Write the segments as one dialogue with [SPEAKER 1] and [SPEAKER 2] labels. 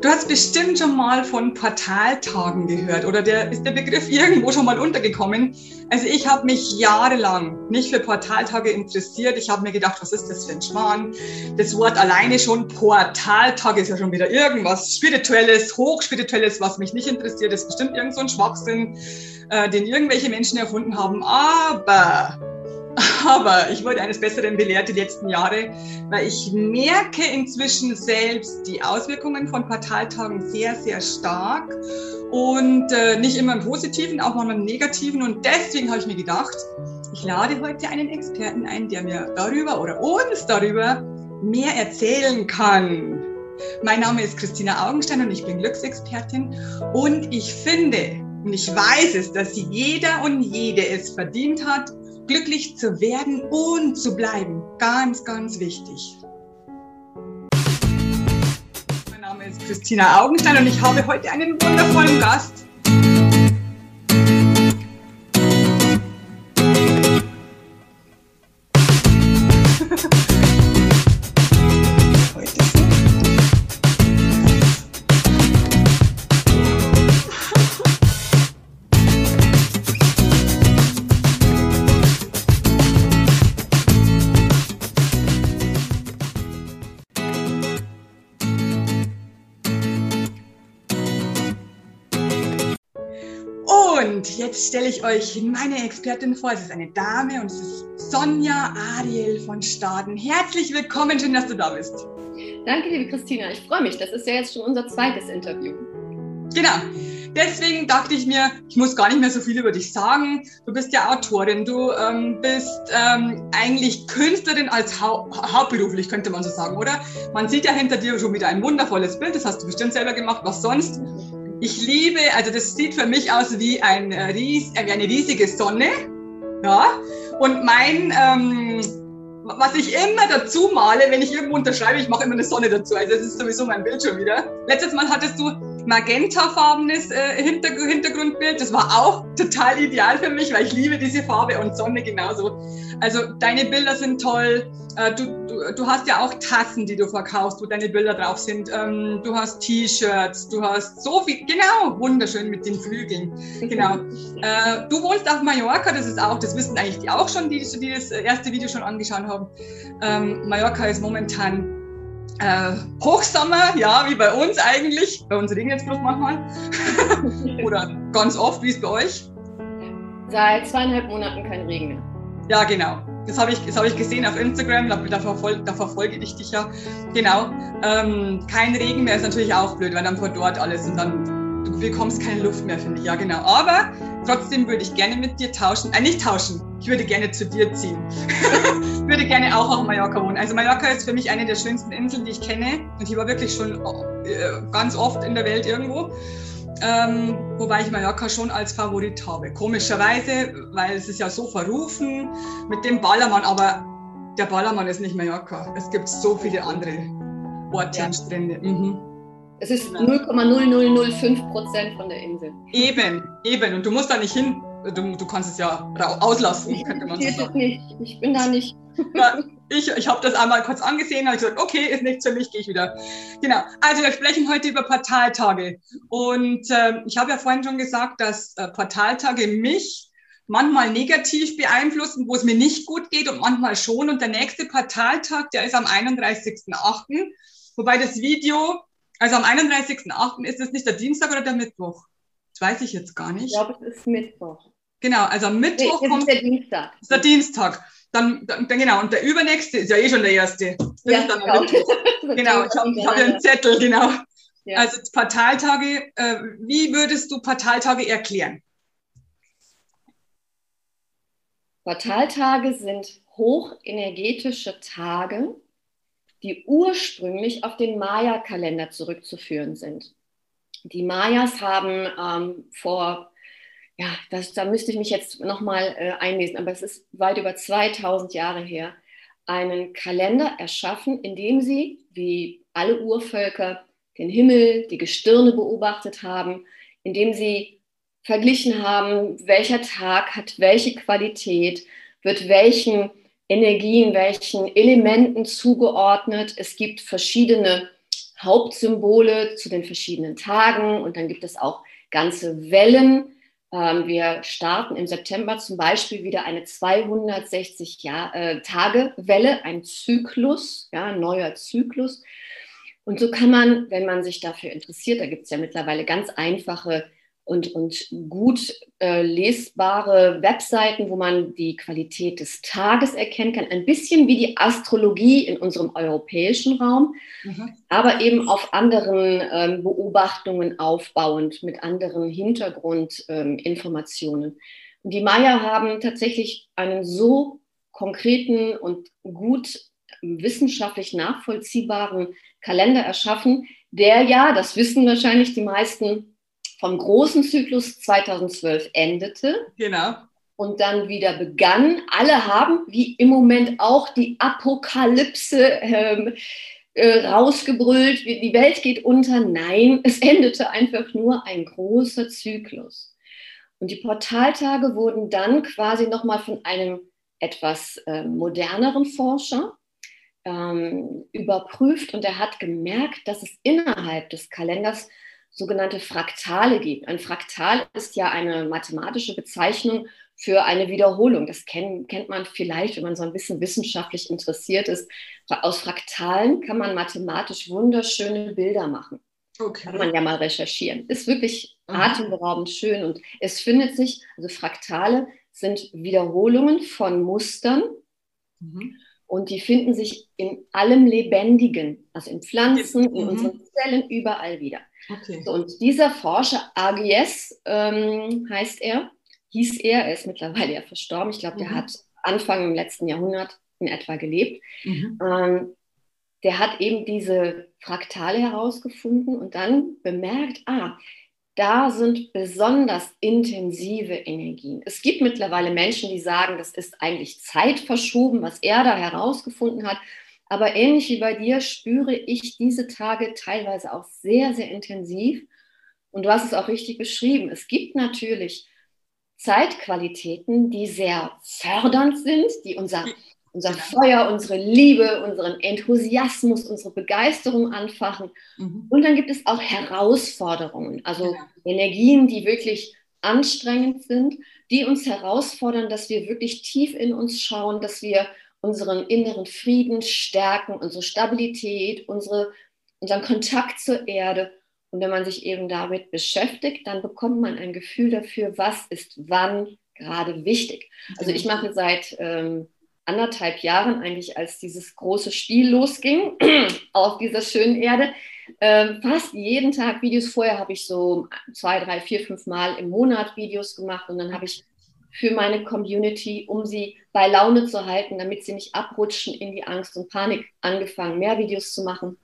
[SPEAKER 1] Du hast bestimmt schon mal von Portaltagen gehört oder der, ist der Begriff irgendwo schon mal untergekommen? Also ich habe mich jahrelang nicht für Portaltage interessiert. Ich habe mir gedacht, was ist das für ein Schmarrn? Das Wort alleine schon, Portaltag ist ja schon wieder irgendwas Spirituelles, Hochspirituelles, was mich nicht interessiert. Das ist bestimmt irgend so ein Schwachsinn, äh, den irgendwelche Menschen erfunden haben. Aber aber ich wurde eines Besseren belehrt die letzten Jahre, weil ich merke inzwischen selbst die Auswirkungen von Parteitagen sehr, sehr stark und äh, nicht immer im Positiven, auch manchmal im Negativen. Und deswegen habe ich mir gedacht, ich lade heute einen Experten ein, der mir darüber oder uns darüber mehr erzählen kann. Mein Name ist Christina Augenstein und ich bin Glücksexpertin und ich finde, und ich weiß es, dass jeder und jede es verdient hat, glücklich zu werden und zu bleiben. Ganz, ganz wichtig. Mein Name ist Christina Augenstein und ich habe heute einen wundervollen Gast. Jetzt stelle ich euch meine Expertin vor. Es ist eine Dame und es ist Sonja Ariel von Staden. Herzlich willkommen, schön, dass du da bist.
[SPEAKER 2] Danke, liebe Christina. Ich freue mich. Das ist ja jetzt schon unser zweites Interview.
[SPEAKER 1] Genau. Deswegen dachte ich mir, ich muss gar nicht mehr so viel über dich sagen. Du bist ja Autorin, du ähm, bist ähm, eigentlich Künstlerin als hau hauptberuflich, könnte man so sagen, oder? Man sieht ja hinter dir schon wieder ein wundervolles Bild, das hast du bestimmt selber gemacht. Was sonst? Ich liebe, also das sieht für mich aus wie, ein äh, äh, wie eine riesige Sonne. Ja. Und mein, ähm, was ich immer dazu male, wenn ich irgendwo unterschreibe, ich mache immer eine Sonne dazu. Also das ist sowieso mein Bild schon wieder. Letztes Mal hattest du magentafarbenes äh, Hintergrundbild. Das war auch total ideal für mich, weil ich liebe diese Farbe und Sonne genauso. Also deine Bilder sind toll. Äh, du, du, du hast ja auch Tassen, die du verkaufst, wo deine Bilder drauf sind. Ähm, du hast T-Shirts, du hast so viel, genau, wunderschön mit den Flügeln. Genau. Äh, du wohnst auf Mallorca, das ist auch, das wissen eigentlich die auch schon, die, die das erste Video schon angeschaut haben. Ähm, Mallorca ist momentan äh, Hochsommer, ja, wie bei uns eigentlich. Bei uns regnet es bloß manchmal. Oder ganz oft, wie es bei euch?
[SPEAKER 2] Seit zweieinhalb Monaten kein Regen mehr.
[SPEAKER 1] Ja, genau. Das habe ich, hab ich gesehen auf Instagram, da, da, verfolge, da verfolge ich dich ja. Genau. Ähm, kein Regen mehr ist natürlich auch blöd, weil dann vor dort alles und dann bekommst keine Luft mehr, finde ich. Ja, genau. Aber trotzdem würde ich gerne mit dir tauschen. Äh, nicht tauschen. Ich würde gerne zu dir ziehen. ich würde gerne auch auf Mallorca wohnen. Also Mallorca ist für mich eine der schönsten Inseln, die ich kenne. Und ich war wirklich schon äh, ganz oft in der Welt irgendwo. Ähm, wobei ich Mallorca schon als Favorit habe. Komischerweise, weil es ist ja so verrufen mit dem Ballermann, aber der Ballermann ist nicht Mallorca. Es gibt so viele andere Orte ja. und Strände. Mhm.
[SPEAKER 2] Es ist 0,0005 Prozent von der Insel.
[SPEAKER 1] Eben, eben. Und du musst da nicht hin. Du, du kannst es ja auslassen, könnte man so sagen.
[SPEAKER 2] Nicht. Ich bin da nicht.
[SPEAKER 1] Ja, ich ich habe das einmal kurz angesehen, habe gesagt, okay, ist nichts für mich, gehe ich wieder. Genau. Also wir sprechen heute über Portaltage. Und äh, ich habe ja vorhin schon gesagt, dass äh, Portaltage mich manchmal negativ beeinflussen, wo es mir nicht gut geht und manchmal schon. Und der nächste Portaltag, der ist am 31.08. Wobei das Video also am 31.08. ist es nicht der Dienstag oder der Mittwoch? Das weiß ich jetzt gar nicht. Ich
[SPEAKER 2] glaube, es ist Mittwoch.
[SPEAKER 1] Genau, also am Mittwoch
[SPEAKER 2] nee,
[SPEAKER 1] kommt.
[SPEAKER 2] Ist der Dienstag.
[SPEAKER 1] Ist der Dienstag. Dann, dann, genau, und der übernächste ist ja eh schon der erste. Das
[SPEAKER 2] ja,
[SPEAKER 1] dann genau. genau, ich habe hab einen Zettel, genau. Ja. Also Portaltage, äh, wie würdest du Portaltage erklären?
[SPEAKER 2] Portaltage sind hochenergetische Tage, die ursprünglich auf den Maya-Kalender zurückzuführen sind. Die Mayas haben ähm, vor, ja, das, da müsste ich mich jetzt nochmal äh, einlesen, aber es ist weit über 2000 Jahre her, einen Kalender erschaffen, in dem sie, wie alle Urvölker, den Himmel, die Gestirne beobachtet haben, in dem sie verglichen haben, welcher Tag hat welche Qualität, wird welchen Energien, welchen Elementen zugeordnet. Es gibt verschiedene Hauptsymbole zu den verschiedenen Tagen und dann gibt es auch ganze Wellen. Ähm, wir starten im September zum Beispiel wieder eine 260 äh, Tage Welle, ein Zyklus, ja, ein neuer Zyklus. Und so kann man, wenn man sich dafür interessiert, da gibt es ja mittlerweile ganz einfache und, und gut äh, lesbare Webseiten, wo man die Qualität des Tages erkennen kann. Ein bisschen wie die Astrologie in unserem europäischen Raum, mhm. aber eben auf anderen ähm, Beobachtungen aufbauend, mit anderen Hintergrundinformationen. Ähm, und die Maya haben tatsächlich einen so konkreten und gut wissenschaftlich nachvollziehbaren Kalender erschaffen, der ja, das wissen wahrscheinlich die meisten, vom großen Zyklus 2012 endete.
[SPEAKER 1] Genau.
[SPEAKER 2] Und dann wieder begann. Alle haben, wie im Moment auch, die Apokalypse ähm, äh, rausgebrüllt, die Welt geht unter. Nein, es endete einfach nur ein großer Zyklus. Und die Portaltage wurden dann quasi nochmal von einem etwas äh, moderneren Forscher ähm, überprüft und er hat gemerkt, dass es innerhalb des Kalenders sogenannte Fraktale gibt. Ein Fraktal ist ja eine mathematische Bezeichnung für eine Wiederholung. Das kennt, kennt man vielleicht, wenn man so ein bisschen wissenschaftlich interessiert ist. Aus Fraktalen kann man mathematisch wunderschöne Bilder machen. Okay. Kann man ja mal recherchieren. Ist wirklich mhm. atemberaubend schön und es findet sich, also Fraktale sind Wiederholungen von Mustern. Mhm. Und die finden sich in allem Lebendigen, also in Pflanzen, in mhm. unseren Zellen, überall wieder. Okay. So, und dieser Forscher, AGS ähm, heißt er, hieß er, er ist mittlerweile ja verstorben. Ich glaube, der mhm. hat Anfang im letzten Jahrhundert in etwa gelebt. Mhm. Ähm, der hat eben diese Fraktale herausgefunden und dann bemerkt, ah, da sind besonders intensive Energien. Es gibt mittlerweile Menschen, die sagen, das ist eigentlich zeitverschoben, was er da herausgefunden hat. Aber ähnlich wie bei dir spüre ich diese Tage teilweise auch sehr, sehr intensiv. Und du hast es auch richtig beschrieben. Es gibt natürlich Zeitqualitäten, die sehr fördernd sind, die unser, unser Feuer, unsere Liebe, unseren Enthusiasmus, unsere Begeisterung anfachen. Mhm. Und dann gibt es auch Herausforderungen, also ja. Energien, die wirklich anstrengend sind, die uns herausfordern, dass wir wirklich tief in uns schauen, dass wir unseren inneren Frieden stärken, unsere Stabilität, unsere, unseren Kontakt zur Erde. Und wenn man sich eben damit beschäftigt, dann bekommt man ein Gefühl dafür, was ist wann gerade wichtig. Also ich mache seit ähm, anderthalb Jahren eigentlich, als dieses große Spiel losging auf dieser schönen Erde, äh, fast jeden Tag Videos. Vorher habe ich so zwei, drei, vier, fünf Mal im Monat Videos gemacht und dann habe ich für meine Community, um sie bei Laune zu halten, damit sie nicht abrutschen in die Angst und Panik, angefangen, mehr Videos zu machen.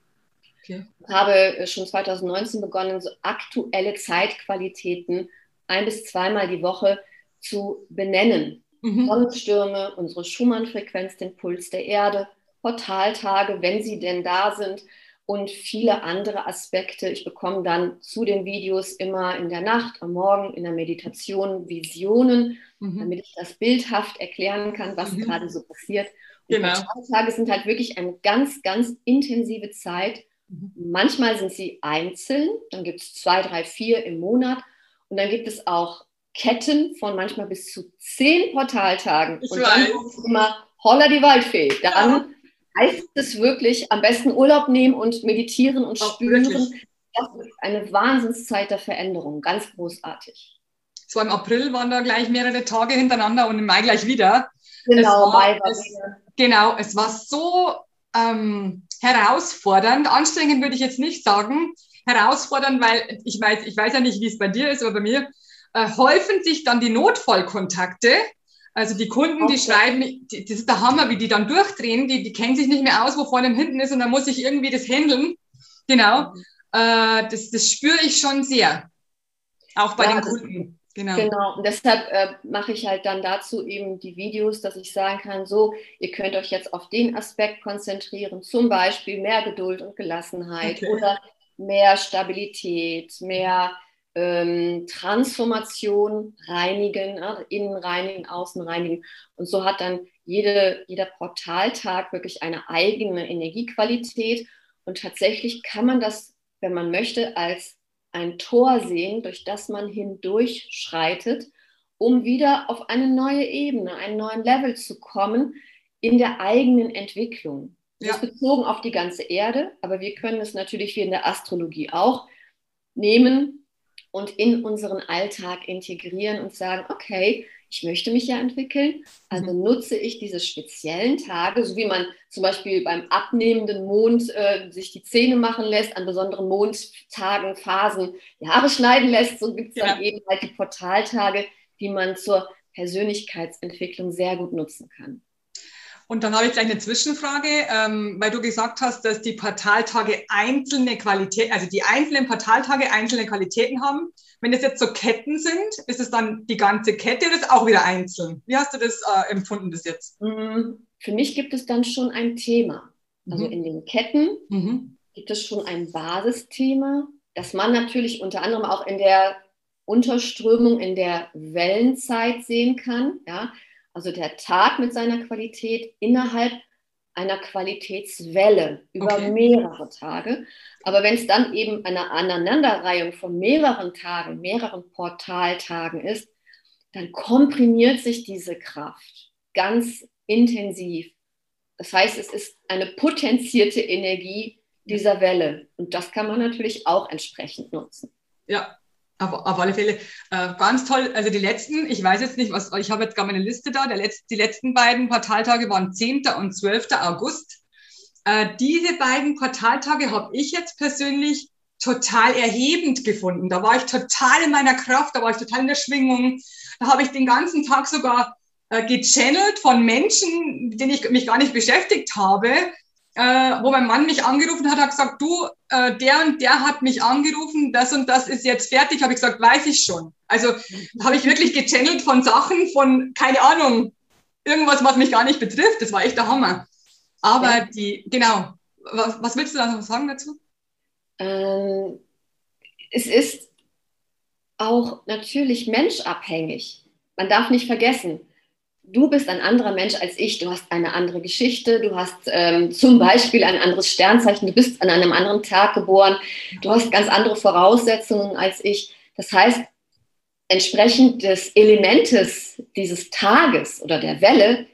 [SPEAKER 2] Okay. Ich habe äh, schon 2019 begonnen, so aktuelle Zeitqualitäten ein bis zweimal die Woche zu benennen. Mhm. Sonnenstürme, unsere Schumann-Frequenz, den Puls der Erde, Portaltage, wenn sie denn da sind, und viele andere Aspekte. Ich bekomme dann zu den Videos immer in der Nacht, am Morgen, in der Meditation Visionen, mhm. damit ich das bildhaft erklären kann, was mhm. gerade so passiert. Und genau. Tage sind halt wirklich eine ganz, ganz intensive Zeit. Mhm. Manchmal sind sie einzeln, dann gibt es zwei, drei, vier im Monat und dann gibt es auch Ketten von manchmal bis zu zehn Portaltagen. Ich und weiß. dann ist immer Holla die Waldfee. Dann ja heißt es wirklich, am besten Urlaub nehmen und meditieren und Auch spüren. Wirklich? Das ist eine Wahnsinnszeit der Veränderung, ganz großartig.
[SPEAKER 1] So im April waren da gleich mehrere Tage hintereinander und im Mai gleich wieder.
[SPEAKER 2] Genau,
[SPEAKER 1] es war, Mai war es, Genau, es war so ähm, herausfordernd, anstrengend würde ich jetzt nicht sagen, herausfordernd, weil ich weiß, ich weiß ja nicht, wie es bei dir ist, aber bei mir äh, häufen sich dann die Notfallkontakte also die Kunden, okay. die schreiben, die, das ist der Hammer, wie die dann durchdrehen, die, die kennen sich nicht mehr aus, wo vorne und hinten ist und dann muss ich irgendwie das handeln. Genau. Mhm. Äh, das, das spüre ich schon sehr. Auch bei ja, den Kunden.
[SPEAKER 2] Genau. genau. Und deshalb äh, mache ich halt dann dazu eben die Videos, dass ich sagen kann, so, ihr könnt euch jetzt auf den Aspekt konzentrieren, zum Beispiel mehr Geduld und Gelassenheit okay. oder mehr Stabilität, mehr ähm, Transformation reinigen, äh, innen reinigen, außen reinigen. Und so hat dann jede, jeder Portaltag wirklich eine eigene Energiequalität. Und tatsächlich kann man das, wenn man möchte, als ein Tor sehen, durch das man hindurch schreitet, um wieder auf eine neue Ebene, einen neuen Level zu kommen in der eigenen Entwicklung. Das ja. ist bezogen auf die ganze Erde, aber wir können es natürlich wie in der Astrologie auch nehmen und in unseren Alltag integrieren und sagen, okay, ich möchte mich ja entwickeln, also mhm. nutze ich diese speziellen Tage, so wie man zum Beispiel beim abnehmenden Mond äh, sich die Zähne machen lässt, an besonderen Mondtagen, Phasen die Haare schneiden lässt, so gibt es ja. dann eben halt die Portaltage, die man zur Persönlichkeitsentwicklung sehr gut nutzen kann.
[SPEAKER 1] Und dann habe ich gleich eine Zwischenfrage, ähm, weil du gesagt hast, dass die Portaltage einzelne Qualitäten, also die einzelnen Portaltage einzelne Qualitäten haben. Wenn das jetzt so Ketten sind, ist es dann die ganze Kette oder ist es auch wieder einzeln? Wie hast du das äh, empfunden bis jetzt?
[SPEAKER 2] Mhm. Für mich gibt es dann schon ein Thema. Also mhm. in den Ketten mhm. gibt es schon ein Basisthema, das man natürlich unter anderem auch in der Unterströmung, in der Wellenzeit sehen kann. Ja? Also der Tag mit seiner Qualität innerhalb einer Qualitätswelle über okay. mehrere Tage. Aber wenn es dann eben eine Aneinanderreihung von mehreren Tagen, mehreren Portaltagen ist, dann komprimiert sich diese Kraft ganz intensiv. Das heißt, es ist eine potenzierte Energie dieser Welle. Und das kann man natürlich auch entsprechend nutzen.
[SPEAKER 1] Ja, auf, auf alle Fälle äh, ganz toll. Also die letzten, ich weiß jetzt nicht, was, ich habe jetzt gar meine Liste da. Der Letz-, die letzten beiden Portaltage waren 10. und 12. August. Äh, diese beiden Portaltage habe ich jetzt persönlich total erhebend gefunden. Da war ich total in meiner Kraft, da war ich total in der Schwingung. Da habe ich den ganzen Tag sogar äh, gechannelt von Menschen, mit denen ich mich gar nicht beschäftigt habe, äh, wo mein Mann mich angerufen hat, hat gesagt, du, äh, der und der hat mich angerufen, das und das ist jetzt fertig. Habe ich gesagt, weiß ich schon. Also habe ich wirklich gechannelt von Sachen, von, keine Ahnung, irgendwas, was mich gar nicht betrifft. Das war echt der Hammer. Aber ja. die, genau, was, was, willst du da noch sagen dazu?
[SPEAKER 2] Ähm, es ist auch natürlich menschabhängig. Man darf nicht vergessen, du bist ein anderer Mensch als ich, du hast eine andere Geschichte, du hast ähm, zum Beispiel ein anderes Sternzeichen, du bist an einem anderen Tag geboren, du hast ganz andere Voraussetzungen als ich. Das heißt, entsprechend des Elementes dieses Tages oder der Welle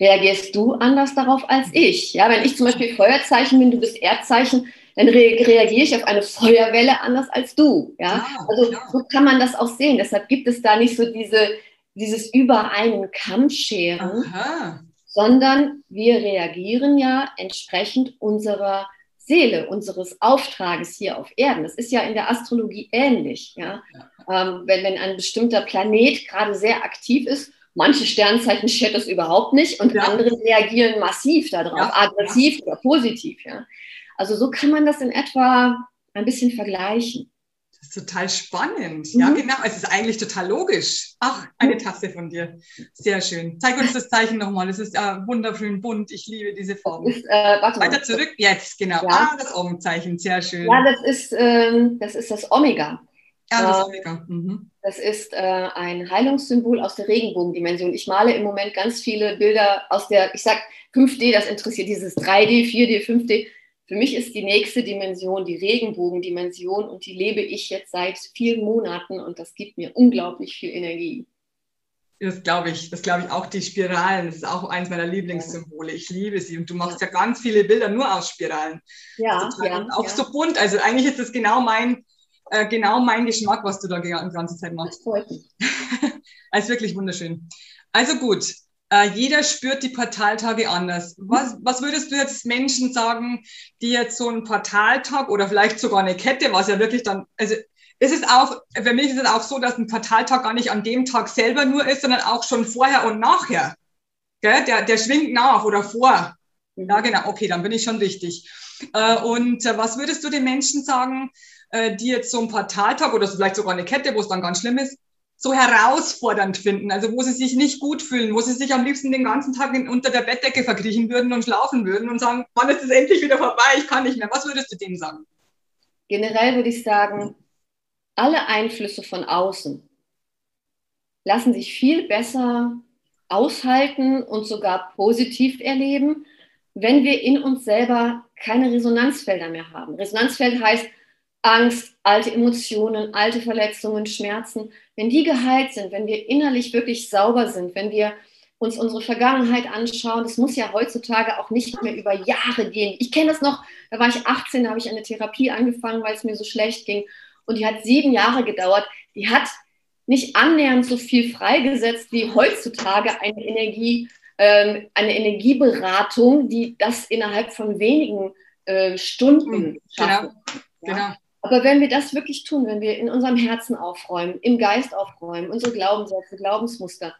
[SPEAKER 2] reagierst du anders darauf als ich. Ja, wenn ich zum Beispiel Feuerzeichen bin, du bist Erdzeichen, dann re reagiere ich auf eine Feuerwelle anders als du. Ja, also so kann man das auch sehen. Deshalb gibt es da nicht so diese dieses über einen Kamm scheren, Aha. sondern wir reagieren ja entsprechend unserer Seele, unseres Auftrages hier auf Erden. Das ist ja in der Astrologie ähnlich. Ja? ja. Ähm, wenn, wenn ein bestimmter Planet gerade sehr aktiv ist, manche Sternzeichen schert das überhaupt nicht und ja. andere reagieren massiv darauf, ja. aggressiv oder positiv. Ja? Also so kann man das in etwa ein bisschen vergleichen
[SPEAKER 1] total spannend. Mhm. Ja, genau. Es ist eigentlich total logisch. Ach, eine Tasse von dir. Sehr schön. Zeig uns das Zeichen nochmal. Es ist äh, wunderschön bunt. Ich liebe diese Form. Ist, äh, Weiter zurück. Jetzt, genau. Ja. Ah, das Omenzeichen. Sehr schön.
[SPEAKER 2] Ja, das ist, ähm, das, ist das Omega.
[SPEAKER 1] Ja, das äh, Omega. Mhm.
[SPEAKER 2] Das ist äh, ein Heilungssymbol aus der Regenbogendimension. Ich male im Moment ganz viele Bilder aus der, ich sag 5D, das interessiert dieses 3D, 4D, 5D für mich ist die nächste Dimension die Regenbogendimension und die lebe ich jetzt seit vielen Monaten und das gibt mir unglaublich viel Energie.
[SPEAKER 1] Das glaube ich, das glaube ich auch die Spiralen, das ist auch eins meiner Lieblingssymbole. Ich liebe sie und du machst ja, ja ganz viele Bilder nur aus Spiralen. Ja, ja und auch ja. so bunt. Also eigentlich ist das genau mein, äh, genau mein Geschmack, was du da die ganze Zeit machst. Das freut mich. also wirklich wunderschön. Also gut, äh, jeder spürt die Portaltage anders. Was, was würdest du jetzt Menschen sagen, die jetzt so einen Portaltag oder vielleicht sogar eine Kette, was ja wirklich dann, also ist es auch, für mich ist es auch so, dass ein Portaltag gar nicht an dem Tag selber nur ist, sondern auch schon vorher und nachher. Gell? Der, der schwingt nach oder vor. Ja, genau, okay, dann bin ich schon richtig. Äh, und äh, was würdest du den Menschen sagen, die jetzt so einen Portaltag oder vielleicht sogar eine Kette, wo es dann ganz schlimm ist, so herausfordernd finden, also wo sie sich nicht gut fühlen, wo sie sich am liebsten den ganzen Tag unter der Bettdecke verkriechen würden und schlafen würden und sagen, wann ist es endlich wieder vorbei, ich kann nicht mehr. Was würdest du denen sagen?
[SPEAKER 2] Generell würde ich sagen, alle Einflüsse von außen lassen sich viel besser aushalten und sogar positiv erleben, wenn wir in uns selber keine Resonanzfelder mehr haben. Resonanzfeld heißt Angst, alte Emotionen, alte Verletzungen, Schmerzen. Wenn die geheilt sind, wenn wir innerlich wirklich sauber sind, wenn wir uns unsere Vergangenheit anschauen, das muss ja heutzutage auch nicht mehr über Jahre gehen. Ich kenne das noch, da war ich 18, da habe ich eine Therapie angefangen, weil es mir so schlecht ging. Und die hat sieben Jahre gedauert. Die hat nicht annähernd so viel freigesetzt wie heutzutage eine Energie, ähm, eine Energieberatung, die das innerhalb von wenigen äh, Stunden hm, schafft. Genau. Ja? genau. Aber wenn wir das wirklich tun, wenn wir in unserem Herzen aufräumen, im Geist aufräumen, unsere Glaubenssätze, Glaubensmuster,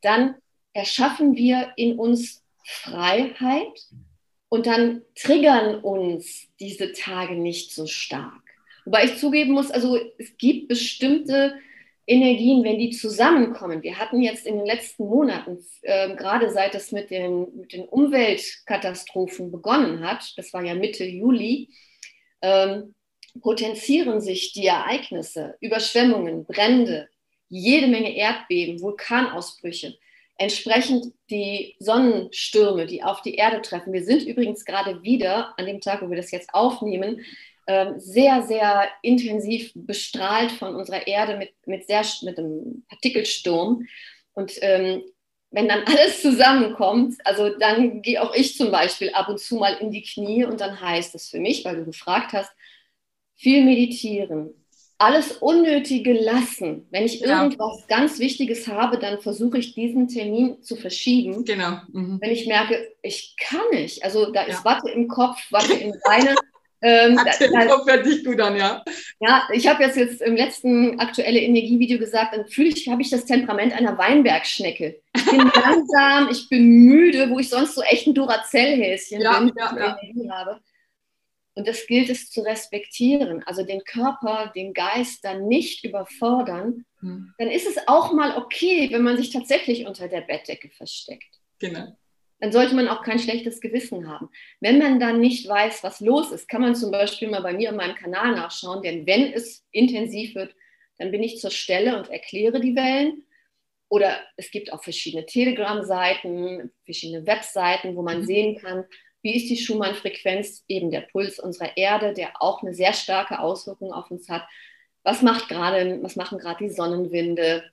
[SPEAKER 2] dann erschaffen wir in uns Freiheit und dann triggern uns diese Tage nicht so stark. Wobei ich zugeben muss, also es gibt bestimmte Energien, wenn die zusammenkommen. Wir hatten jetzt in den letzten Monaten, äh, gerade seit es mit den, mit den Umweltkatastrophen begonnen hat, das war ja Mitte Juli, ähm, potenzieren sich die Ereignisse, Überschwemmungen, Brände, jede Menge Erdbeben, Vulkanausbrüche, entsprechend die Sonnenstürme, die auf die Erde treffen. Wir sind übrigens gerade wieder, an dem Tag, wo wir das jetzt aufnehmen, ähm, sehr, sehr intensiv bestrahlt von unserer Erde mit, mit, sehr, mit einem Partikelsturm. Und ähm, wenn dann alles zusammenkommt, also dann gehe auch ich zum Beispiel ab und zu mal in die Knie und dann heißt es für mich, weil du gefragt hast, viel meditieren, alles Unnötige lassen. Wenn ich ja. irgendwas ganz Wichtiges habe, dann versuche ich diesen Termin zu verschieben.
[SPEAKER 1] Genau.
[SPEAKER 2] Mhm. Wenn ich merke, ich kann nicht, also da ist Watte im Kopf, Watte im Beine,
[SPEAKER 1] ähm, den da, Kopf hört sich gut an, ja.
[SPEAKER 2] Ja, ich habe jetzt, jetzt im letzten aktuelle Energievideo gesagt, dann fühle ich, habe ich das Temperament einer Weinbergschnecke. Ich bin langsam, ich bin müde, wo ich sonst so echt ein Duracell-Häschen ja, bin, ja, ja. Energie habe. Und das gilt es zu respektieren, also den Körper, den Geist dann nicht überfordern. Hm. Dann ist es auch mal okay, wenn man sich tatsächlich unter der Bettdecke versteckt.
[SPEAKER 1] Genau
[SPEAKER 2] dann sollte man auch kein schlechtes Gewissen haben. Wenn man dann nicht weiß, was los ist, kann man zum Beispiel mal bei mir in meinem Kanal nachschauen, denn wenn es intensiv wird, dann bin ich zur Stelle und erkläre die Wellen. Oder es gibt auch verschiedene Telegram-Seiten, verschiedene Webseiten, wo man mhm. sehen kann, wie ist die Schumann-Frequenz, eben der Puls unserer Erde, der auch eine sehr starke Auswirkung auf uns hat. Was, macht grade, was machen gerade die Sonnenwinde?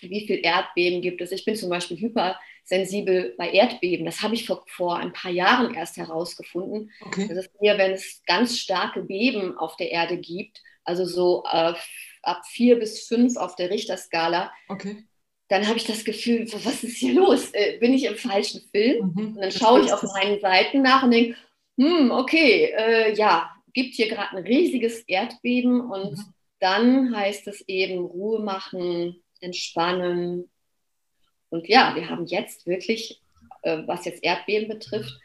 [SPEAKER 2] Wie viel Erdbeben gibt es? Ich bin zum Beispiel hyper sensibel bei Erdbeben. Das habe ich vor, vor ein paar Jahren erst herausgefunden. Okay. Das ist mir, wenn es ganz starke Beben auf der Erde gibt, also so äh, ab vier bis fünf auf der Richterskala,
[SPEAKER 1] okay.
[SPEAKER 2] Dann habe ich das Gefühl, was ist hier los? Äh, bin ich im falschen Film? Mhm. Und dann schaue ich auf meinen Seiten nach und denke, hm, okay, äh, ja, gibt hier gerade ein riesiges Erdbeben und mhm. dann heißt es eben Ruhe machen, entspannen, und ja, wir haben jetzt wirklich, äh, was jetzt Erdbeben betrifft,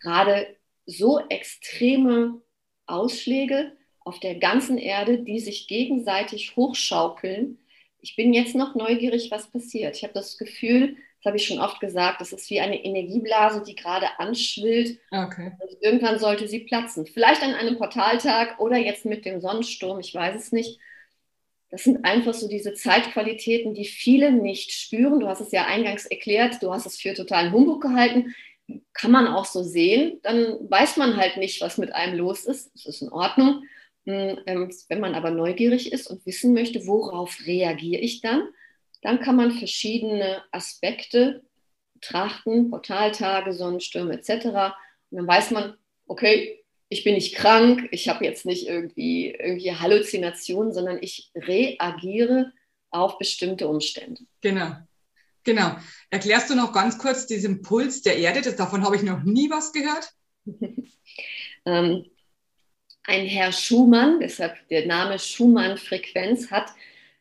[SPEAKER 2] gerade so extreme Ausschläge auf der ganzen Erde, die sich gegenseitig hochschaukeln. Ich bin jetzt noch neugierig, was passiert. Ich habe das Gefühl, das habe ich schon oft gesagt, das ist wie eine Energieblase, die gerade anschwillt.
[SPEAKER 1] Okay.
[SPEAKER 2] Und irgendwann sollte sie platzen. Vielleicht an einem Portaltag oder jetzt mit dem Sonnensturm, ich weiß es nicht. Das sind einfach so diese Zeitqualitäten, die viele nicht spüren. Du hast es ja eingangs erklärt, du hast es für totalen Humbug gehalten. Kann man auch so sehen. Dann weiß man halt nicht, was mit einem los ist. Das ist in Ordnung. Hm, ähm, wenn man aber neugierig ist und wissen möchte, worauf reagiere ich dann, dann kann man verschiedene Aspekte betrachten, Portaltage, Sonnenstürme etc. Und dann weiß man, okay, ich bin nicht krank, ich habe jetzt nicht irgendwie, irgendwie Halluzinationen, sondern ich reagiere auf bestimmte Umstände.
[SPEAKER 1] Genau. Genau. Erklärst du noch ganz kurz diesen Puls der Erde? Das, davon habe ich noch nie was gehört.
[SPEAKER 2] ähm, ein Herr Schumann, deshalb der Name Schumann-Frequenz, hat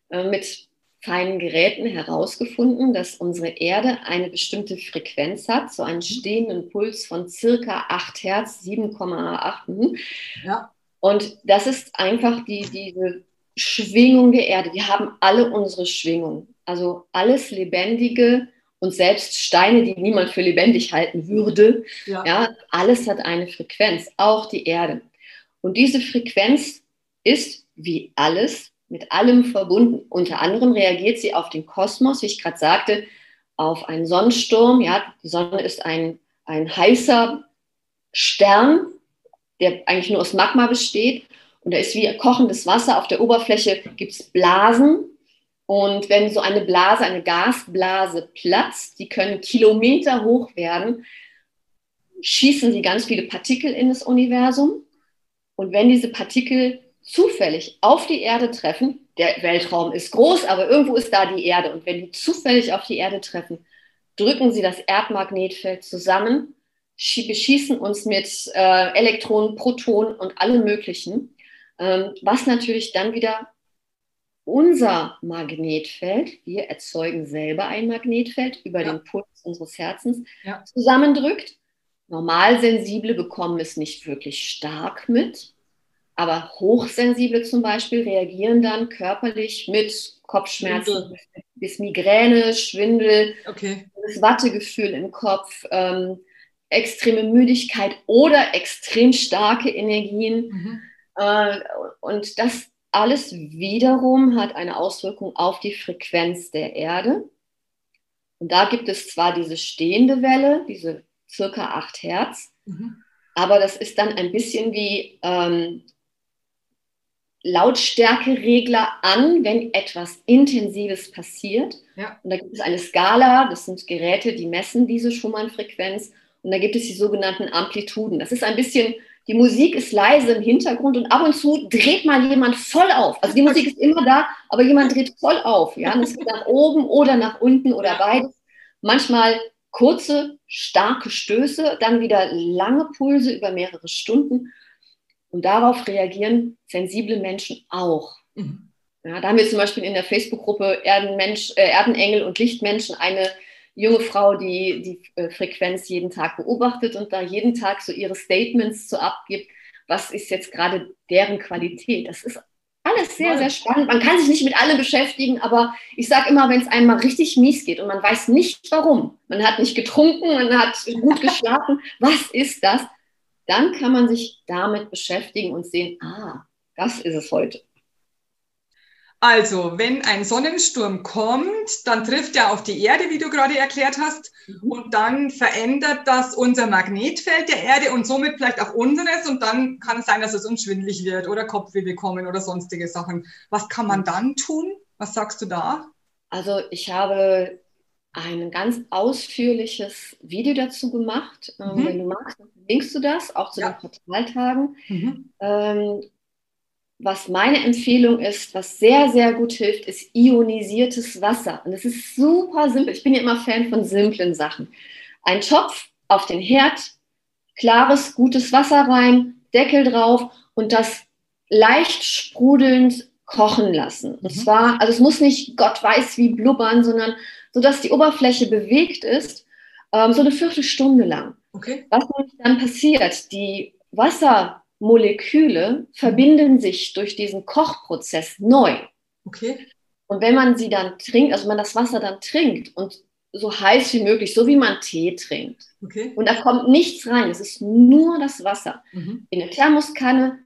[SPEAKER 2] äh, mit feinen Geräten herausgefunden, dass unsere Erde eine bestimmte Frequenz hat, so einen mhm. stehenden Puls von circa 8 Hertz, 7,8.
[SPEAKER 1] Mhm. Ja.
[SPEAKER 2] Und das ist einfach die, diese Schwingung der Erde. Wir haben alle unsere Schwingungen. Also alles Lebendige und selbst Steine, die niemand für lebendig halten würde. Ja. ja, alles hat eine Frequenz, auch die Erde. Und diese Frequenz ist wie alles mit allem verbunden. Unter anderem reagiert sie auf den Kosmos, wie ich gerade sagte, auf einen Sonnensturm. Ja, die Sonne ist ein, ein heißer Stern, der eigentlich nur aus Magma besteht. Und da ist wie kochendes Wasser. Auf der Oberfläche gibt es Blasen. Und wenn so eine Blase, eine Gasblase platzt, die können Kilometer hoch werden, schießen sie ganz viele Partikel in das Universum. Und wenn diese Partikel zufällig auf die Erde treffen, der Weltraum ist groß, aber irgendwo ist da die Erde. Und wenn die zufällig auf die Erde treffen, drücken sie das Erdmagnetfeld zusammen, beschießen uns mit äh, Elektronen, Protonen und allem Möglichen, ähm, was natürlich dann wieder unser Magnetfeld, wir erzeugen selber ein Magnetfeld über ja. den Puls unseres Herzens, ja. zusammendrückt. Normalsensible bekommen es nicht wirklich stark mit, aber Hochsensible zum Beispiel reagieren dann körperlich mit Kopfschmerzen Schwindel. bis Migräne, Schwindel, okay. das Wattegefühl im Kopf, ähm, extreme Müdigkeit oder extrem starke Energien. Mhm. Äh, und das alles wiederum hat eine Auswirkung auf die Frequenz der Erde. Und da gibt es zwar diese stehende Welle, diese circa 8 Hertz, mhm. aber das ist dann ein bisschen wie ähm, Lautstärkeregler an, wenn etwas Intensives passiert. Ja. Und da gibt es eine Skala, das sind Geräte, die messen diese Schumann-Frequenz. Und da gibt es die sogenannten Amplituden. Das ist ein bisschen, die Musik ist leise im Hintergrund und ab und zu dreht mal jemand voll auf. Also die Musik ist immer da, aber jemand dreht voll auf. Ja? das geht nach oben oder nach unten oder beides. Manchmal kurze, starke Stöße, dann wieder lange Pulse über mehrere Stunden. Und darauf reagieren sensible Menschen auch. Mhm. Ja, da haben wir zum Beispiel in der Facebook-Gruppe Erdenmensch, äh, Erdenengel und Lichtmenschen eine junge Frau, die die äh, Frequenz jeden Tag beobachtet und da jeden Tag so ihre Statements so abgibt, was ist jetzt gerade deren Qualität. Das ist alles sehr, sehr spannend. Man kann sich nicht mit allem beschäftigen, aber ich sage immer, wenn es einem mal richtig mies geht und man weiß nicht warum, man hat nicht getrunken, man hat gut geschlafen, was ist das? dann kann man sich damit beschäftigen und sehen, ah, das ist es heute.
[SPEAKER 1] Also, wenn ein Sonnensturm kommt, dann trifft er auf die Erde, wie du gerade erklärt hast, mhm. und dann verändert das unser Magnetfeld der Erde und somit vielleicht auch unseres. Und dann kann es sein, dass es uns schwindlig wird oder Kopfweh bekommen oder sonstige Sachen. Was kann man dann tun? Was sagst du da?
[SPEAKER 2] Also, ich habe ein ganz ausführliches Video dazu gemacht. Ähm, mhm. Wenn du magst, linkst du das, auch zu ja. den Portaltagen. Mhm. Ähm, was meine Empfehlung ist, was sehr, sehr gut hilft, ist ionisiertes Wasser. Und es ist super simpel. Ich bin ja immer Fan von simplen Sachen. Ein Topf auf den Herd, klares, gutes Wasser rein, Deckel drauf und das leicht sprudelnd kochen lassen. Und mhm. zwar, also es muss nicht Gott weiß wie blubbern, sondern sodass die Oberfläche bewegt ist, ähm, so eine Viertelstunde lang. Okay. Was dann passiert, die Wassermoleküle verbinden sich durch diesen Kochprozess neu. Okay. Und wenn man sie dann trinkt, also man das Wasser dann trinkt und so heiß wie möglich, so wie man Tee trinkt. Okay. Und da kommt nichts rein, es ist nur das Wasser. Mhm. In der Thermoskanne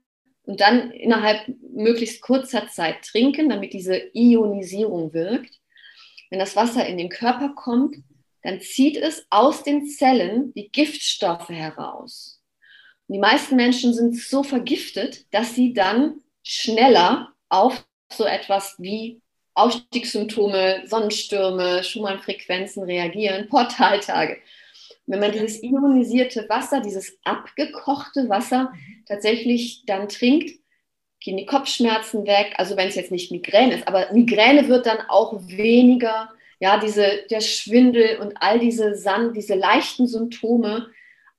[SPEAKER 2] und dann innerhalb möglichst kurzer Zeit trinken, damit diese Ionisierung wirkt. Wenn das Wasser in den Körper kommt, dann zieht es aus den Zellen die Giftstoffe heraus. Und die meisten Menschen sind so vergiftet, dass sie dann schneller auf so etwas wie Ausstiegssymptome, Sonnenstürme, Schumann-Frequenzen reagieren, Portaltage. Wenn man dieses ionisierte Wasser, dieses abgekochte Wasser tatsächlich dann trinkt, gehen die Kopfschmerzen weg. Also wenn es jetzt nicht Migräne ist, aber Migräne wird dann auch weniger. Ja, diese, der Schwindel und all diese, Sand, diese leichten Symptome,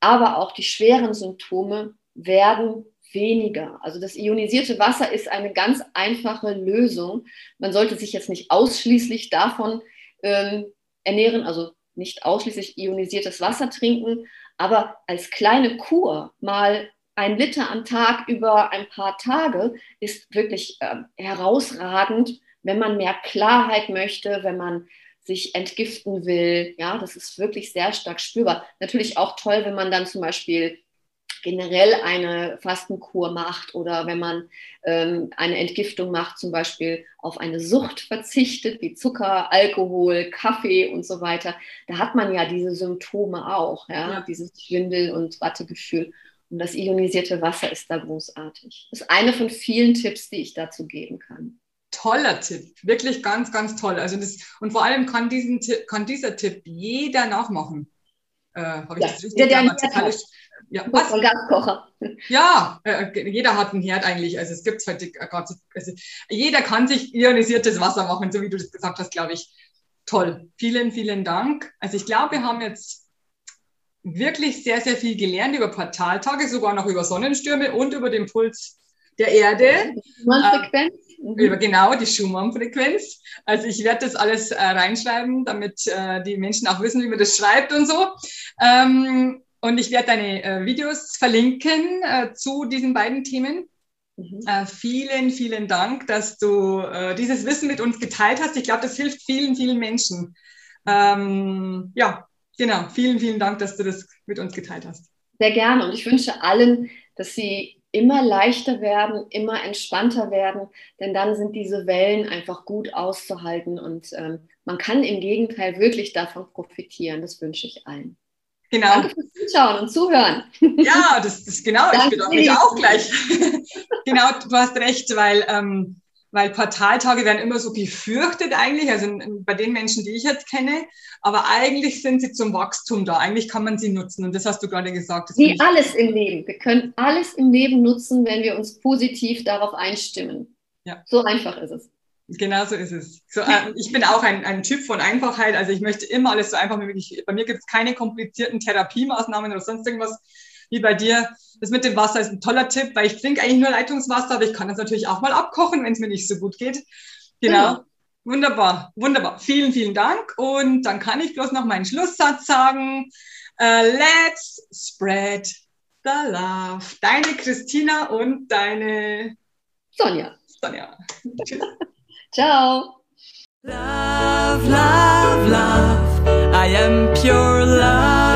[SPEAKER 2] aber auch die schweren Symptome werden weniger. Also das ionisierte Wasser ist eine ganz einfache Lösung. Man sollte sich jetzt nicht ausschließlich davon ähm, ernähren, also nicht ausschließlich ionisiertes Wasser trinken, aber als kleine Kur mal ein Liter am Tag über ein paar Tage ist wirklich äh, herausragend, wenn man mehr Klarheit möchte, wenn man sich entgiften will. Ja, das ist wirklich sehr stark spürbar. Natürlich auch toll, wenn man dann zum Beispiel generell eine Fastenkur macht oder wenn man ähm, eine Entgiftung macht, zum Beispiel auf eine Sucht verzichtet, wie Zucker, Alkohol, Kaffee und so weiter, da hat man ja diese Symptome auch, ja, ja. dieses Schwindel- und Wattegefühl. Und das ionisierte Wasser ist da großartig. Das ist eine von vielen Tipps, die ich dazu geben kann.
[SPEAKER 1] Toller Tipp, wirklich ganz, ganz toll. Also das, und vor allem kann, diesen, kann dieser Tipp jeder nachmachen. Äh, Habe ich ja, das richtig der
[SPEAKER 2] ja, was? Gaskocher.
[SPEAKER 1] Ja, äh, jeder hat einen Herd eigentlich. Also es gibt halt also jeder kann sich ionisiertes Wasser machen, so wie du das gesagt hast, glaube ich. Toll. Vielen, vielen Dank. Also ich glaube, wir haben jetzt wirklich sehr, sehr viel gelernt über Portaltage, sogar noch über Sonnenstürme und über den Puls der Erde. Schumann-Frequenz. Mhm. Über genau die Schumann-Frequenz. Also ich werde das alles äh, reinschreiben, damit äh, die Menschen auch wissen, wie man das schreibt und so. Ähm, und ich werde deine äh, Videos verlinken äh, zu diesen beiden Themen. Mhm. Äh, vielen, vielen Dank, dass du äh, dieses Wissen mit uns geteilt hast. Ich glaube, das hilft vielen, vielen Menschen. Ähm, ja, genau. Vielen, vielen Dank, dass du das mit uns geteilt hast.
[SPEAKER 2] Sehr gerne. Und ich wünsche allen, dass sie immer leichter werden, immer entspannter werden, denn dann sind diese Wellen einfach gut auszuhalten und ähm, man kann im Gegenteil wirklich davon profitieren. Das wünsche ich allen.
[SPEAKER 1] Genau.
[SPEAKER 2] Danke fürs Zuschauen und Zuhören.
[SPEAKER 1] Ja, das ist genau, ich bedanke mich auch gleich. genau, du hast recht, weil, ähm, weil Portaltage werden immer so gefürchtet eigentlich, also bei den Menschen, die ich jetzt kenne, aber eigentlich sind sie zum Wachstum da. Eigentlich kann man sie nutzen und das hast du gerade gesagt.
[SPEAKER 2] Wie alles im Leben. Wir können alles im Leben nutzen, wenn wir uns positiv darauf einstimmen. Ja. So einfach ist es.
[SPEAKER 1] Genau so ist es. So, äh, ich bin auch ein, ein Typ von Einfachheit. Also ich möchte immer alles so einfach wie möglich. Bei mir gibt es keine komplizierten Therapiemaßnahmen oder sonst irgendwas wie bei dir. Das mit dem Wasser ist ein toller Tipp, weil ich trinke eigentlich nur Leitungswasser, aber ich kann das natürlich auch mal abkochen, wenn es mir nicht so gut geht. Genau. Mhm. Wunderbar, wunderbar. Vielen, vielen Dank. Und dann kann ich bloß noch meinen Schlusssatz sagen. Uh, let's spread the love. Deine Christina und deine
[SPEAKER 2] Sonja.
[SPEAKER 1] Sonja. Tschüss.
[SPEAKER 2] Ciao.
[SPEAKER 3] Love, love, love. I am pure.